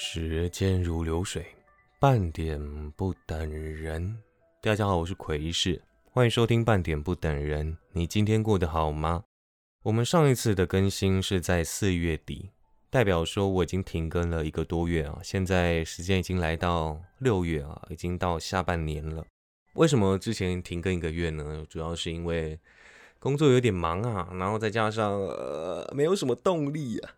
时间如流水，半点不等人。大家好，我是奎士，欢迎收听半点不等人。你今天过得好吗？我们上一次的更新是在四月底，代表说我已经停更了一个多月啊。现在时间已经来到六月啊，已经到下半年了。为什么之前停更一个月呢？主要是因为工作有点忙啊，然后再加上呃没有什么动力啊。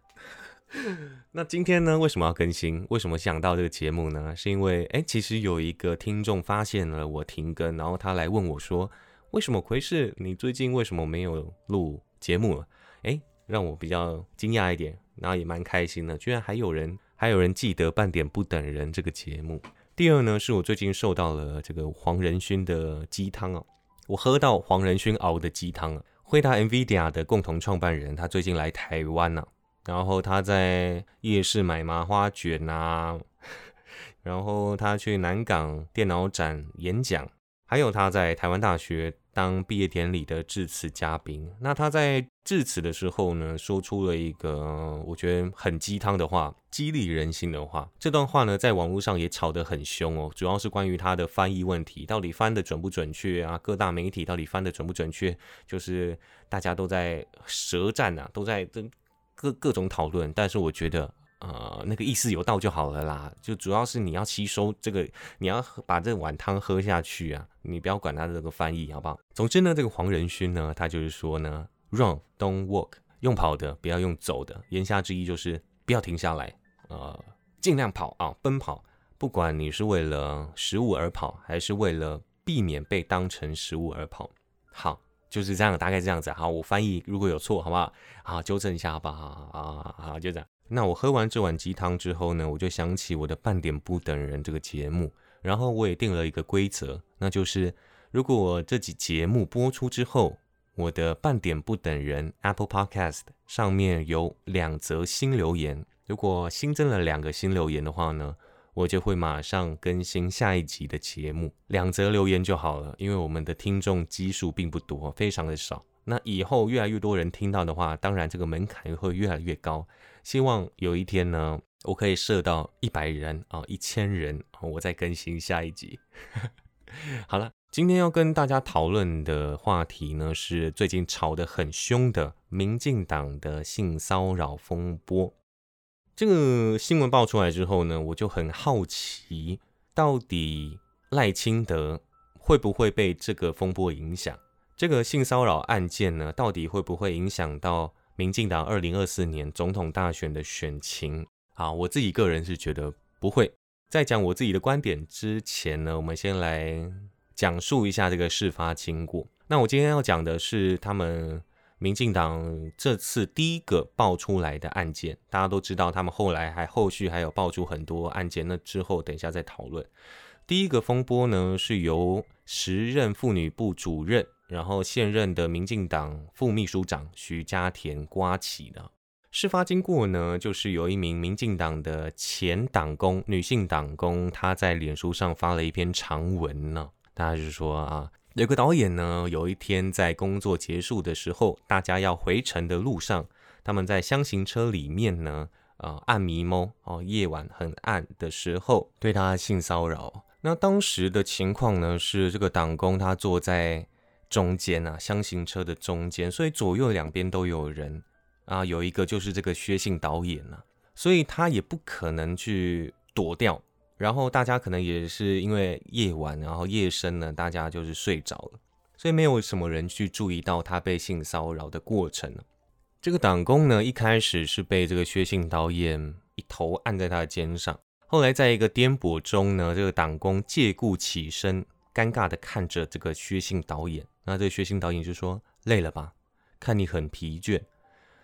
那今天呢？为什么要更新？为什么想到这个节目呢？是因为哎，其实有一个听众发现了我停更，然后他来问我说：“为什么奎士你最近为什么没有录节目了？”哎，让我比较惊讶一点，然后也蛮开心的，居然还有人 还有人记得半点不等人这个节目。第二呢，是我最近受到了这个黄仁勋的鸡汤哦，我喝到黄仁勋熬的鸡汤了。惠达 NVIDIA 的共同创办人，他最近来台湾呢。然后他在夜市买麻花卷啊，然后他去南港电脑展演讲，还有他在台湾大学当毕业典礼的致辞嘉宾。那他在致辞的时候呢，说出了一个我觉得很鸡汤的话，激励人心的话。这段话呢，在网络上也吵得很凶哦，主要是关于他的翻译问题，到底翻的准不准确啊？各大媒体到底翻的准不准确？就是大家都在舌战啊，都在争。各各种讨论，但是我觉得，呃，那个意思有道就好了啦。就主要是你要吸收这个，你要把这碗汤喝下去啊，你不要管他的这个翻译，好不好？总之呢，这个黄仁勋呢，他就是说呢，run don't walk，用跑的不要用走的，言下之意就是不要停下来，呃，尽量跑啊，奔跑，不管你是为了食物而跑，还是为了避免被当成食物而跑，好。就是这样，大概这样子。好，我翻译如果有错，好不好？好，纠正一下，好不好？啊，好，就这样。那我喝完这碗鸡汤之后呢，我就想起我的半点不等人这个节目，然后我也定了一个规则，那就是如果我这集节目播出之后，我的半点不等人 Apple Podcast 上面有两则新留言，如果新增了两个新留言的话呢？我就会马上更新下一集的节目，两则留言就好了，因为我们的听众基数并不多，非常的少。那以后越来越多人听到的话，当然这个门槛会越来越高。希望有一天呢，我可以设到一百人啊，一千人，我再更新下一集。好了，今天要跟大家讨论的话题呢，是最近吵得很凶的民进党的性骚扰风波。这个新闻爆出来之后呢，我就很好奇，到底赖清德会不会被这个风波影响？这个性骚扰案件呢，到底会不会影响到民进党二零二四年总统大选的选情？啊，我自己个人是觉得不会。在讲我自己的观点之前呢，我们先来讲述一下这个事发经过。那我今天要讲的是他们。民进党这次第一个爆出来的案件，大家都知道，他们后来还后续还有爆出很多案件。那之后等一下再讨论。第一个风波呢，是由时任妇女部主任，然后现任的民进党副秘书长徐家田刮起的。事发经过呢，就是有一名民进党的前党工，女性党工，她在脸书上发了一篇长文呢，大家就说啊。有个导演呢，有一天在工作结束的时候，大家要回程的路上，他们在箱型车里面呢，呃，暗迷蒙哦，夜晚很暗的时候，对他性骚扰。那当时的情况呢，是这个党工他坐在中间啊，箱型车的中间，所以左右两边都有人啊，有一个就是这个薛姓导演啊，所以他也不可能去躲掉。然后大家可能也是因为夜晚，然后夜深呢，大家就是睡着了，所以没有什么人去注意到他被性骚扰的过程。这个党工呢，一开始是被这个薛姓导演一头按在他的肩上，后来在一个颠簸中呢，这个党工借故起身，尴尬的看着这个薛姓导演。那这个薛姓导演就说：“累了吧？看你很疲倦。”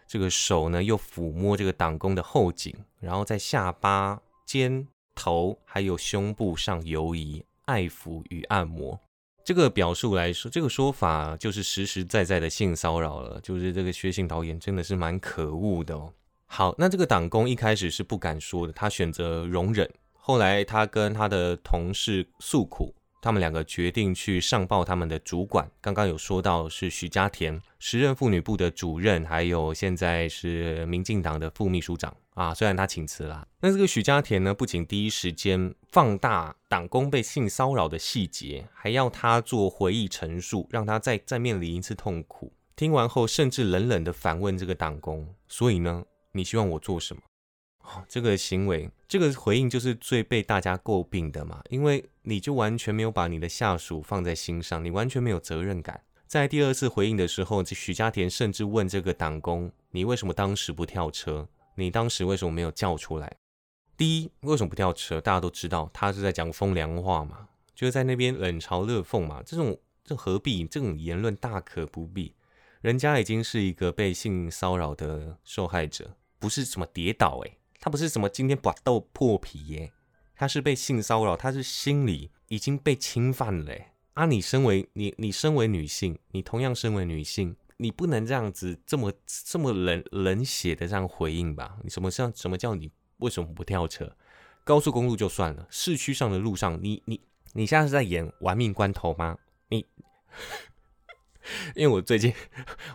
这个手呢，又抚摸这个党工的后颈，然后在下巴肩。头还有胸部上游移，爱抚与按摩，这个表述来说，这个说法就是实实在在的性骚扰了。就是这个薛姓导演真的是蛮可恶的哦。好，那这个党工一开始是不敢说的，他选择容忍。后来他跟他的同事诉苦，他们两个决定去上报他们的主管。刚刚有说到是徐家田，时任妇女部的主任，还有现在是民进党的副秘书长啊。虽然他请辞了，那这个徐家田呢，不仅第一时间放大党工被性骚扰的细节，还要他做回忆陈述，让他再再面临一次痛苦。听完后，甚至冷冷的反问这个党工：“所以呢，你希望我做什么？”这个行为，这个回应就是最被大家诟病的嘛，因为你就完全没有把你的下属放在心上，你完全没有责任感。在第二次回应的时候，徐家田甚至问这个党工：“你为什么当时不跳车？你当时为什么没有叫出来？”第一，为什么不跳车？大家都知道，他是在讲风凉话嘛，就是在那边冷嘲热讽嘛。这种这何必？这种言论大可不必。人家已经是一个被性骚扰的受害者，不是什么跌倒诶。他不是什么今天把豆破皮耶，他是被性骚扰，他是心理已经被侵犯了。啊，你身为你你身为女性，你同样身为女性，你不能这样子这么这么冷冷血的这样回应吧？你什么叫什么叫你为什么不跳车？高速公路就算了，市区上的路上，你你你现在是在演玩命关头吗？你，因为我最近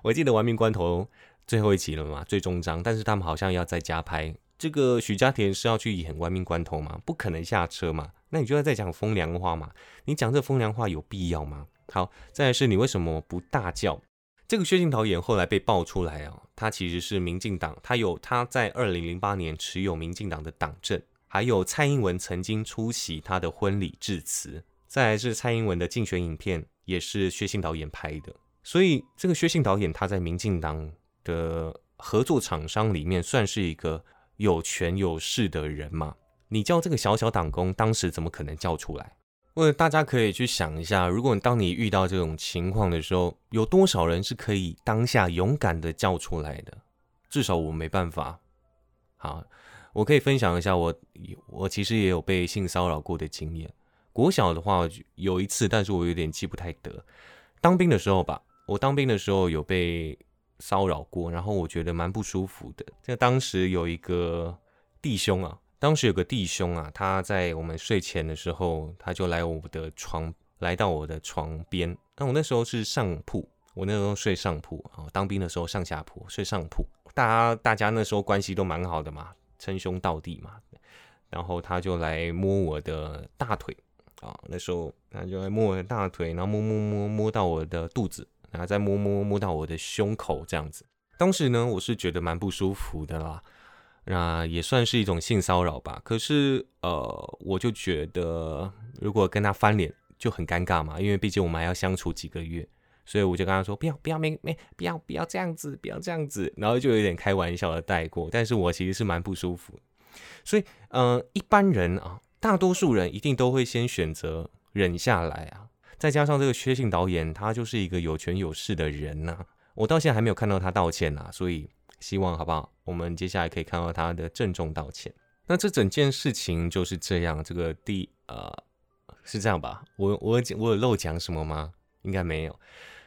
我记得玩命关头最后一集了嘛，最终章，但是他们好像要再加拍。这个许家田是要去演亡命关头吗？不可能下车嘛？那你就要再讲风凉话嘛？你讲这风凉话有必要吗？好，再来是你为什么不大叫？这个薛庆导演后来被爆出来啊，他其实是民进党，他有他在二零零八年持有民进党的党证，还有蔡英文曾经出席他的婚礼致辞，再来是蔡英文的竞选影片也是薛庆导演拍的，所以这个薛庆导演他在民进党的合作厂商里面算是一个。有权有势的人嘛，你叫这个小小党工当时怎么可能叫出来？或者大家可以去想一下，如果当你遇到这种情况的时候，有多少人是可以当下勇敢的叫出来的？至少我没办法。好，我可以分享一下，我我其实也有被性骚扰过的经验。国小的话有一次，但是我有点记不太得。当兵的时候吧，我当兵的时候有被。骚扰过，然后我觉得蛮不舒服的。在当时有一个弟兄啊，当时有个弟兄啊，他在我们睡前的时候，他就来我的床，来到我的床边。那我那时候是上铺，我那时候睡上铺啊。当兵的时候上下铺，睡上铺。大家大家那时候关系都蛮好的嘛，称兄道弟嘛。然后他就来摸我的大腿啊，那时候他就来摸我的大腿，然后摸摸摸摸到我的肚子。然后再摸摸摸到我的胸口这样子，当时呢我是觉得蛮不舒服的啦，那也算是一种性骚扰吧。可是呃，我就觉得如果跟他翻脸就很尴尬嘛，因为毕竟我们还要相处几个月，所以我就跟他说不要不要没没不要不要这样子不要这样子，然后就有点开玩笑的带过。但是我其实是蛮不舒服，所以嗯，一般人啊，大多数人一定都会先选择忍下来啊。再加上这个薛姓导演，他就是一个有权有势的人呐。我到现在还没有看到他道歉呐，所以希望好不好？我们接下来可以看到他的郑重道歉。那这整件事情就是这样，这个第呃是这样吧？我我我有漏讲什么吗？应该没有。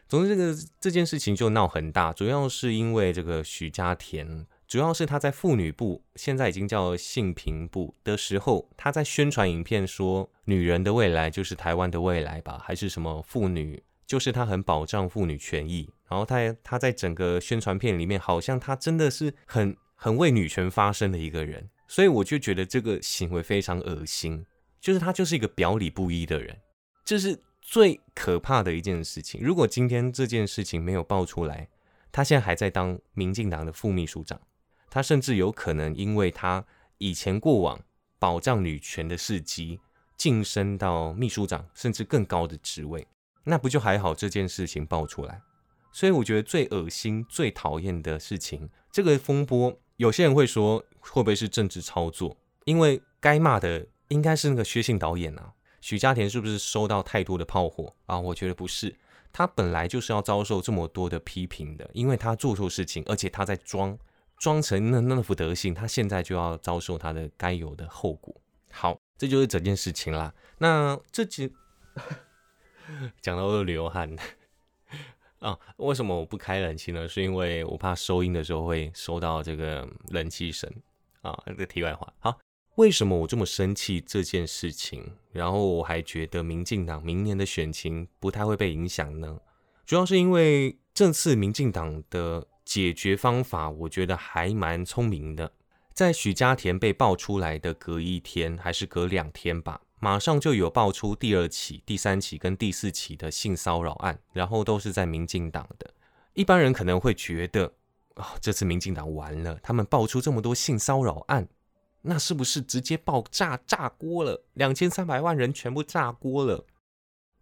总之，这个这件事情就闹很大，主要是因为这个许家田。主要是他在妇女部，现在已经叫性平部的时候，他在宣传影片说，女人的未来就是台湾的未来吧，还是什么妇女，就是他很保障妇女权益。然后他他在整个宣传片里面，好像他真的是很很为女权发声的一个人，所以我就觉得这个行为非常恶心，就是他就是一个表里不一的人，这是最可怕的一件事情。如果今天这件事情没有爆出来，他现在还在当民进党的副秘书长。他甚至有可能因为他以前过往保障女权的事迹，晋升到秘书长甚至更高的职位，那不就还好？这件事情爆出来，所以我觉得最恶心、最讨厌的事情，这个风波，有些人会说会不会是政治操作？因为该骂的应该是那个薛姓导演啊，许家田是不是收到太多的炮火啊？我觉得不是，他本来就是要遭受这么多的批评的，因为他做错事情，而且他在装。装成那那副德行，他现在就要遭受他的该有的后果。好，这就是整件事情啦。那这几 讲到都流汗啊，为什么我不开冷气呢？是因为我怕收音的时候会收到这个冷气声啊。这题外话，好，为什么我这么生气这件事情？然后我还觉得民进党明年的选情不太会被影响呢？主要是因为这次民进党的解决方法，我觉得还蛮聪明的。在许家田被爆出来的隔一天，还是隔两天吧，马上就有爆出第二起、第三起跟第四起的性骚扰案，然后都是在民进党的。一般人可能会觉得，啊，这次民进党完了，他们爆出这么多性骚扰案，那是不是直接爆炸炸锅了？两千三百万人全部炸锅了？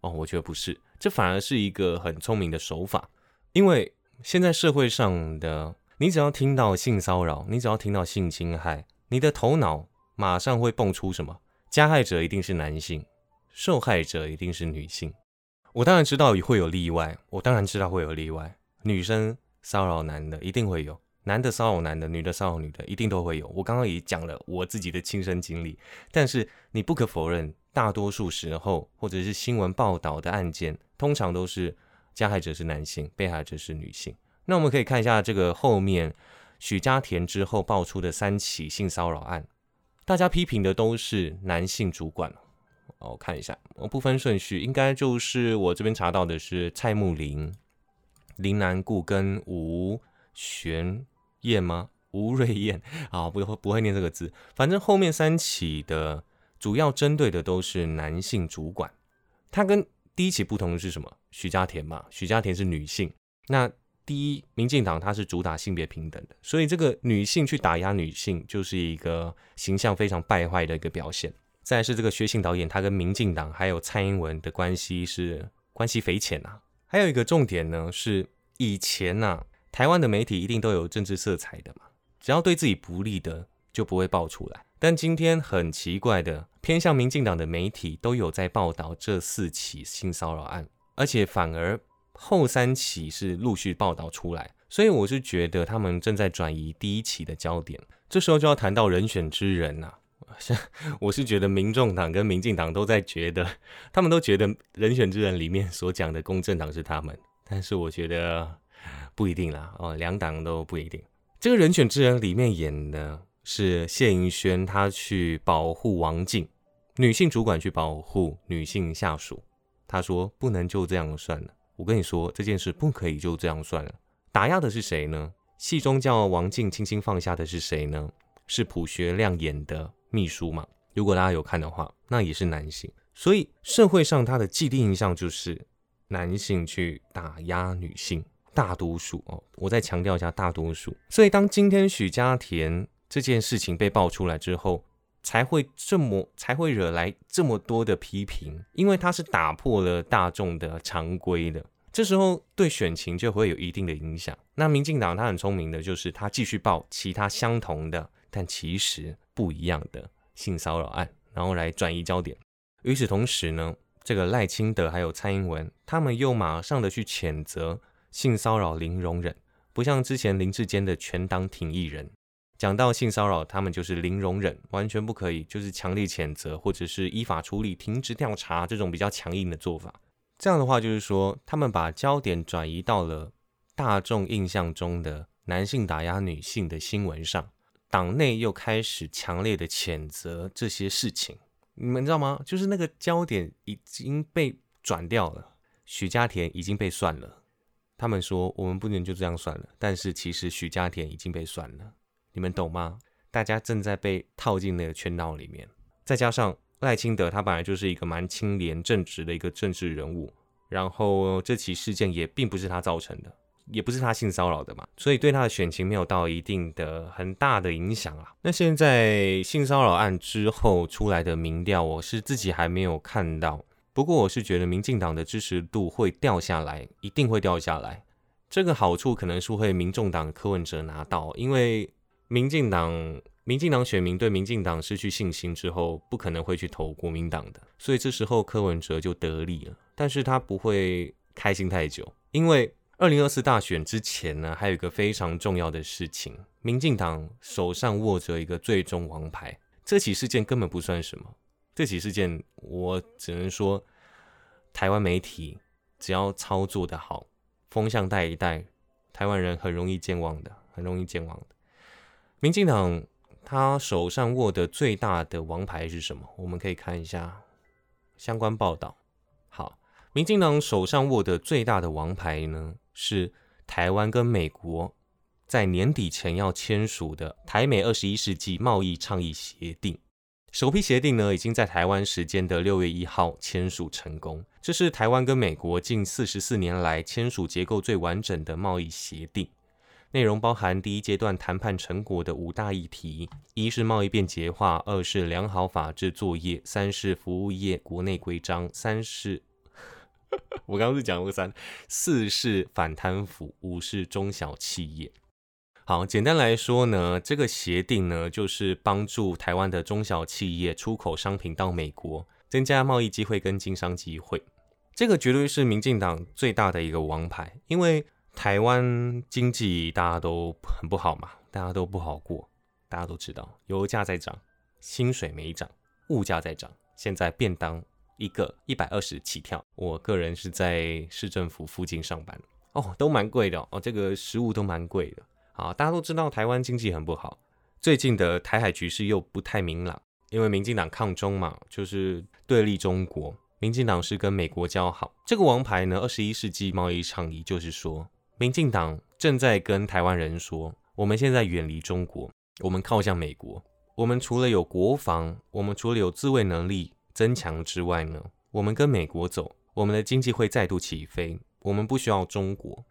哦，我觉得不是，这反而是一个很聪明的手法，因为现在社会上的。你只要听到性骚扰，你只要听到性侵害，你的头脑马上会蹦出什么？加害者一定是男性，受害者一定是女性。我当然知道会有例外，我当然知道会有例外。女生骚扰男的一定会有，男的骚扰男的，女的骚扰女的一定都会有。我刚刚也讲了我自己的亲身经历，但是你不可否认，大多数时候或者是新闻报道的案件，通常都是加害者是男性，被害者是女性。那我们可以看一下这个后面许家田之后爆出的三起性骚扰案，大家批评的都是男性主管。哦我看一下，我不分顺序，应该就是我这边查到的是蔡木林、林南固跟吴玄燕吗？吴瑞燕啊，不会不会念这个字。反正后面三起的主要针对的都是男性主管。他跟第一起不同的是什么？许家田嘛，许家田是女性，那。第一，民进党它是主打性别平等的，所以这个女性去打压女性，就是一个形象非常败坏的一个表现。再是这个薛信导演，他跟民进党还有蔡英文的关系是关系匪浅呐。还有一个重点呢，是以前呐，台湾的媒体一定都有政治色彩的嘛，只要对自己不利的就不会爆出来。但今天很奇怪的，偏向民进党的媒体都有在报道这四起性骚扰案，而且反而。后三起是陆续报道出来，所以我是觉得他们正在转移第一起的焦点。这时候就要谈到人选之人呐，像 我是觉得民众党跟民进党都在觉得，他们都觉得人选之人里面所讲的公正党是他们，但是我觉得不一定啦，哦，两党都不一定。这个人选之人里面演的是谢盈萱，她去保护王静，女性主管去保护女性下属，她说不能就这样算了。我跟你说，这件事不可以就这样算了。打压的是谁呢？戏中叫王静轻轻放下的是谁呢？是朴学亮演的秘书嘛？如果大家有看的话，那也是男性。所以社会上他的既定印象就是男性去打压女性，大多数哦。我再强调一下，大多数。所以当今天许家田这件事情被爆出来之后，才会这么才会惹来这么多的批评，因为他是打破了大众的常规的，这时候对选情就会有一定的影响。那民进党他很聪明的，就是他继续报其他相同的但其实不一样的性骚扰案，然后来转移焦点。与此同时呢，这个赖清德还有蔡英文，他们又马上的去谴责性骚扰零容忍，不像之前林志坚的全党挺艺人。讲到性骚扰，他们就是零容忍，完全不可以，就是强烈谴责，或者是依法处理、停职调查这种比较强硬的做法。这样的话，就是说他们把焦点转移到了大众印象中的男性打压女性的新闻上，党内又开始强烈的谴责这些事情。你们知道吗？就是那个焦点已经被转掉了，许家田已经被算了。他们说我们不能就这样算了，但是其实许家田已经被算了。你们懂吗？大家正在被套进那个圈套里面，再加上赖清德他本来就是一个蛮清廉正直的一个政治人物，然后这起事件也并不是他造成的，也不是他性骚扰的嘛，所以对他的选情没有到一定的很大的影响啊。那现在性骚扰案之后出来的民调，我是自己还没有看到，不过我是觉得民进党的支持度会掉下来，一定会掉下来。这个好处可能是会民众党柯文哲拿到，因为。民进党，民进党选民对民进党失去信心之后，不可能会去投国民党的，所以这时候柯文哲就得利了。但是他不会开心太久，因为二零二四大选之前呢，还有一个非常重要的事情，民进党手上握着一个最终王牌。这起事件根本不算什么，这起事件我只能说，台湾媒体只要操作的好，风向带一带，台湾人很容易健忘的，很容易健忘的。民进党他手上握的最大的王牌是什么？我们可以看一下相关报道。好，民进党手上握的最大的王牌呢，是台湾跟美国在年底前要签署的台美二十一世纪贸易倡议协定。首批协定呢，已经在台湾时间的六月一号签署成功。这是台湾跟美国近四十四年来签署结构最完整的贸易协定。内容包含第一阶段谈判成果的五大议题：一是贸易便捷化，二是良好法制作业，三是服务业国内规章，三是 我刚刚是讲过三，四是反贪腐，五是中小企业。好，简单来说呢，这个协定呢，就是帮助台湾的中小企业出口商品到美国，增加贸易机会跟经商机会。这个绝对是民进党最大的一个王牌，因为台湾经济大家都很不好嘛，大家都不好过，大家都知道，油价在涨，薪水没涨，物价在涨，现在便当一个一百二十起跳。我个人是在市政府附近上班，哦，都蛮贵的哦，这个食物都蛮贵的。啊，大家都知道台湾经济很不好，最近的台海局势又不太明朗，因为民进党抗中嘛，就是对立中国。民进党是跟美国交好，这个王牌呢，二十一世纪贸易倡议就是说，民进党正在跟台湾人说，我们现在远离中国，我们靠向美国，我们除了有国防，我们除了有自卫能力增强之外呢，我们跟美国走，我们的经济会再度起飞，我们不需要中国。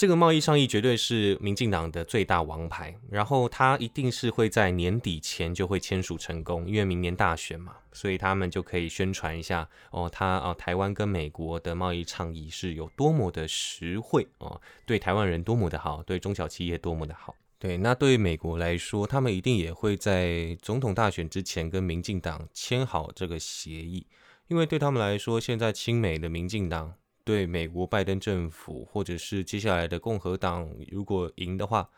这个贸易倡议绝对是民进党的最大王牌，然后他一定是会在年底前就会签署成功，因为明年大选嘛，所以他们就可以宣传一下哦，他啊台湾跟美国的贸易倡议是有多么的实惠哦，对台湾人多么的好，对中小企业多么的好。对，那对于美国来说，他们一定也会在总统大选之前跟民进党签好这个协议，因为对他们来说，现在亲美的民进党。对美国拜登政府，或者是接下来的共和党如果赢的话，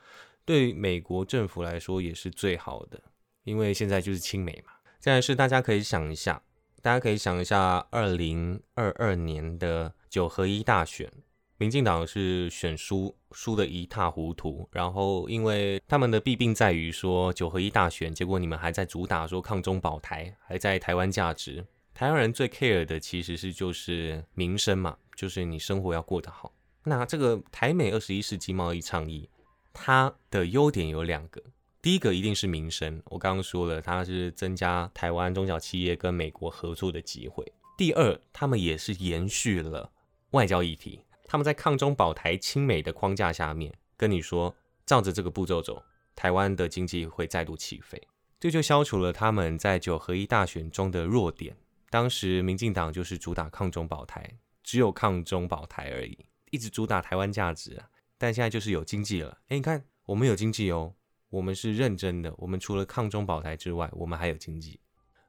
对美国政府来说也是最好的，因为现在就是亲美嘛。再来是大家可以想一下，大家可以想一下，二零二二年的九合一大选，民进党是选输，输的一塌糊涂。然后因为他们的弊病在于说九合一大选，结果你们还在主打说抗中保台，还在台湾价值。台湾人最 care 的其实是就是民生嘛。就是你生活要过得好。那这个台美二十一世纪贸易倡议，它的优点有两个。第一个一定是民生，我刚刚说了，它是增加台湾中小企业跟美国合作的机会。第二，他们也是延续了外交议题，他们在抗中保台亲美的框架下面，跟你说，照着这个步骤走，台湾的经济会再度起飞。这就消除了他们在九合一大选中的弱点。当时民进党就是主打抗中保台。只有抗中保台而已，一直主打台湾价值啊！但现在就是有经济了，哎，你看我们有经济哦，我们是认真的，我们除了抗中保台之外，我们还有经济。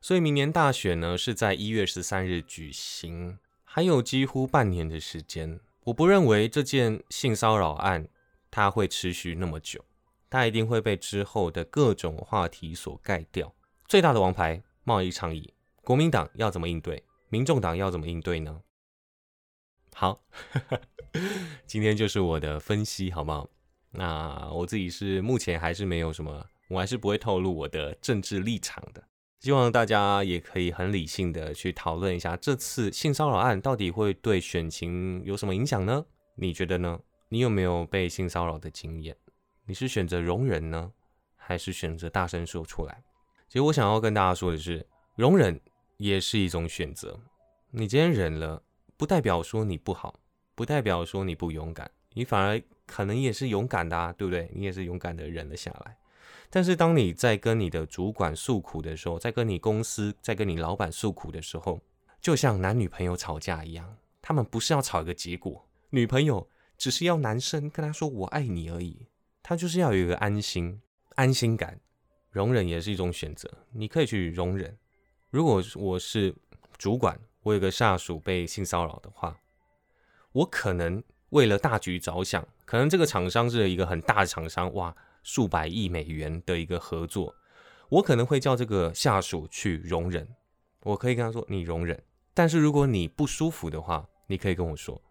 所以明年大选呢是在一月十三日举行，还有几乎半年的时间。我不认为这件性骚扰案它会持续那么久，它一定会被之后的各种话题所盖掉。最大的王牌贸易倡议，国民党要怎么应对？民众党要怎么应对呢？好，今天就是我的分析，好不好？那我自己是目前还是没有什么，我还是不会透露我的政治立场的。希望大家也可以很理性的去讨论一下，这次性骚扰案到底会对选情有什么影响呢？你觉得呢？你有没有被性骚扰的经验？你是选择容忍呢，还是选择大声说出来？其实我想要跟大家说的是，容忍也是一种选择。你今天忍了。不代表说你不好，不代表说你不勇敢，你反而可能也是勇敢的啊，对不对？你也是勇敢的忍了下来。但是当你在跟你的主管诉苦的时候，在跟你公司、在跟你老板诉苦的时候，就像男女朋友吵架一样，他们不是要吵一个结果，女朋友只是要男生跟他说我爱你而已，他就是要有一个安心、安心感。容忍也是一种选择，你可以去容忍。如果我是主管。我有个下属被性骚扰的话，我可能为了大局着想，可能这个厂商是一个很大的厂商，哇，数百亿美元的一个合作，我可能会叫这个下属去容忍，我可以跟他说你容忍，但是如果你不舒服的话，你可以跟我说，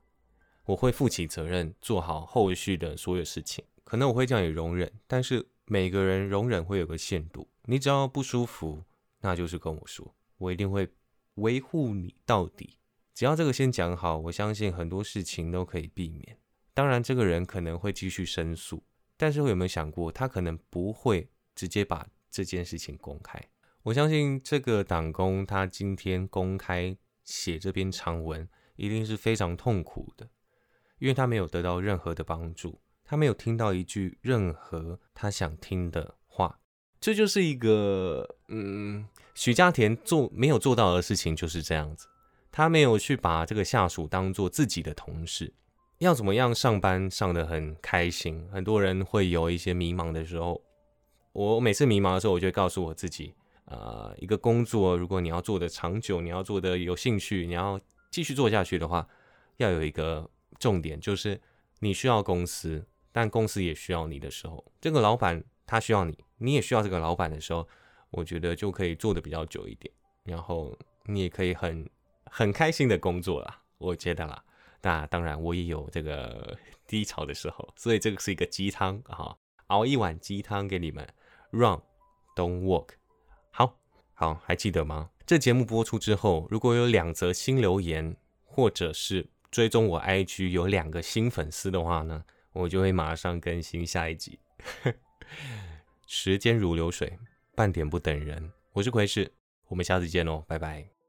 我会负起责任，做好后续的所有事情，可能我会叫你容忍，但是每个人容忍会有个限度，你只要不舒服，那就是跟我说，我一定会维护你到底。只要这个先讲好，我相信很多事情都可以避免。当然，这个人可能会继续申诉，但是有没有想过，他可能不会直接把这件事情公开？我相信这个党工他今天公开写这篇长文，一定是非常痛苦的，因为他没有得到任何的帮助，他没有听到一句任何他想听的话。这就是一个，嗯，许家田做没有做到的事情，就是这样子。他没有去把这个下属当做自己的同事，要怎么样上班上得很开心？很多人会有一些迷茫的时候，我每次迷茫的时候，我就会告诉我自己，呃，一个工作如果你要做的长久，你要做的有兴趣，你要继续做下去的话，要有一个重点，就是你需要公司，但公司也需要你的时候，这个老板他需要你，你也需要这个老板的时候，我觉得就可以做的比较久一点，然后你也可以很。很开心的工作啦，我觉得啦。那当然，我也有这个 低潮的时候，所以这个是一个鸡汤啊，熬一碗鸡汤给你们。Run, don't walk。好好，还记得吗？这节目播出之后，如果有两则新留言，或者是追踪我 IG 有两个新粉丝的话呢，我就会马上更新下一集。时间如流水，半点不等人。我是奎士，我们下次见喽，拜拜。